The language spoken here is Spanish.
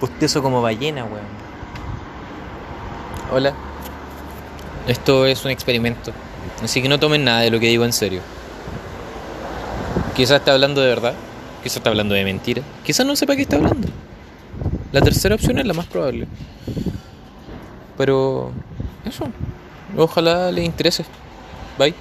Postezo como ballena, weón. Hola. Esto es un experimento. Así que no tomen nada de lo que digo en serio. Quizás está hablando de verdad. Quizás está hablando de mentira. Quizás no sepa qué está hablando. La tercera opción es la más probable. Pero eso. Ojalá les interese. Bye.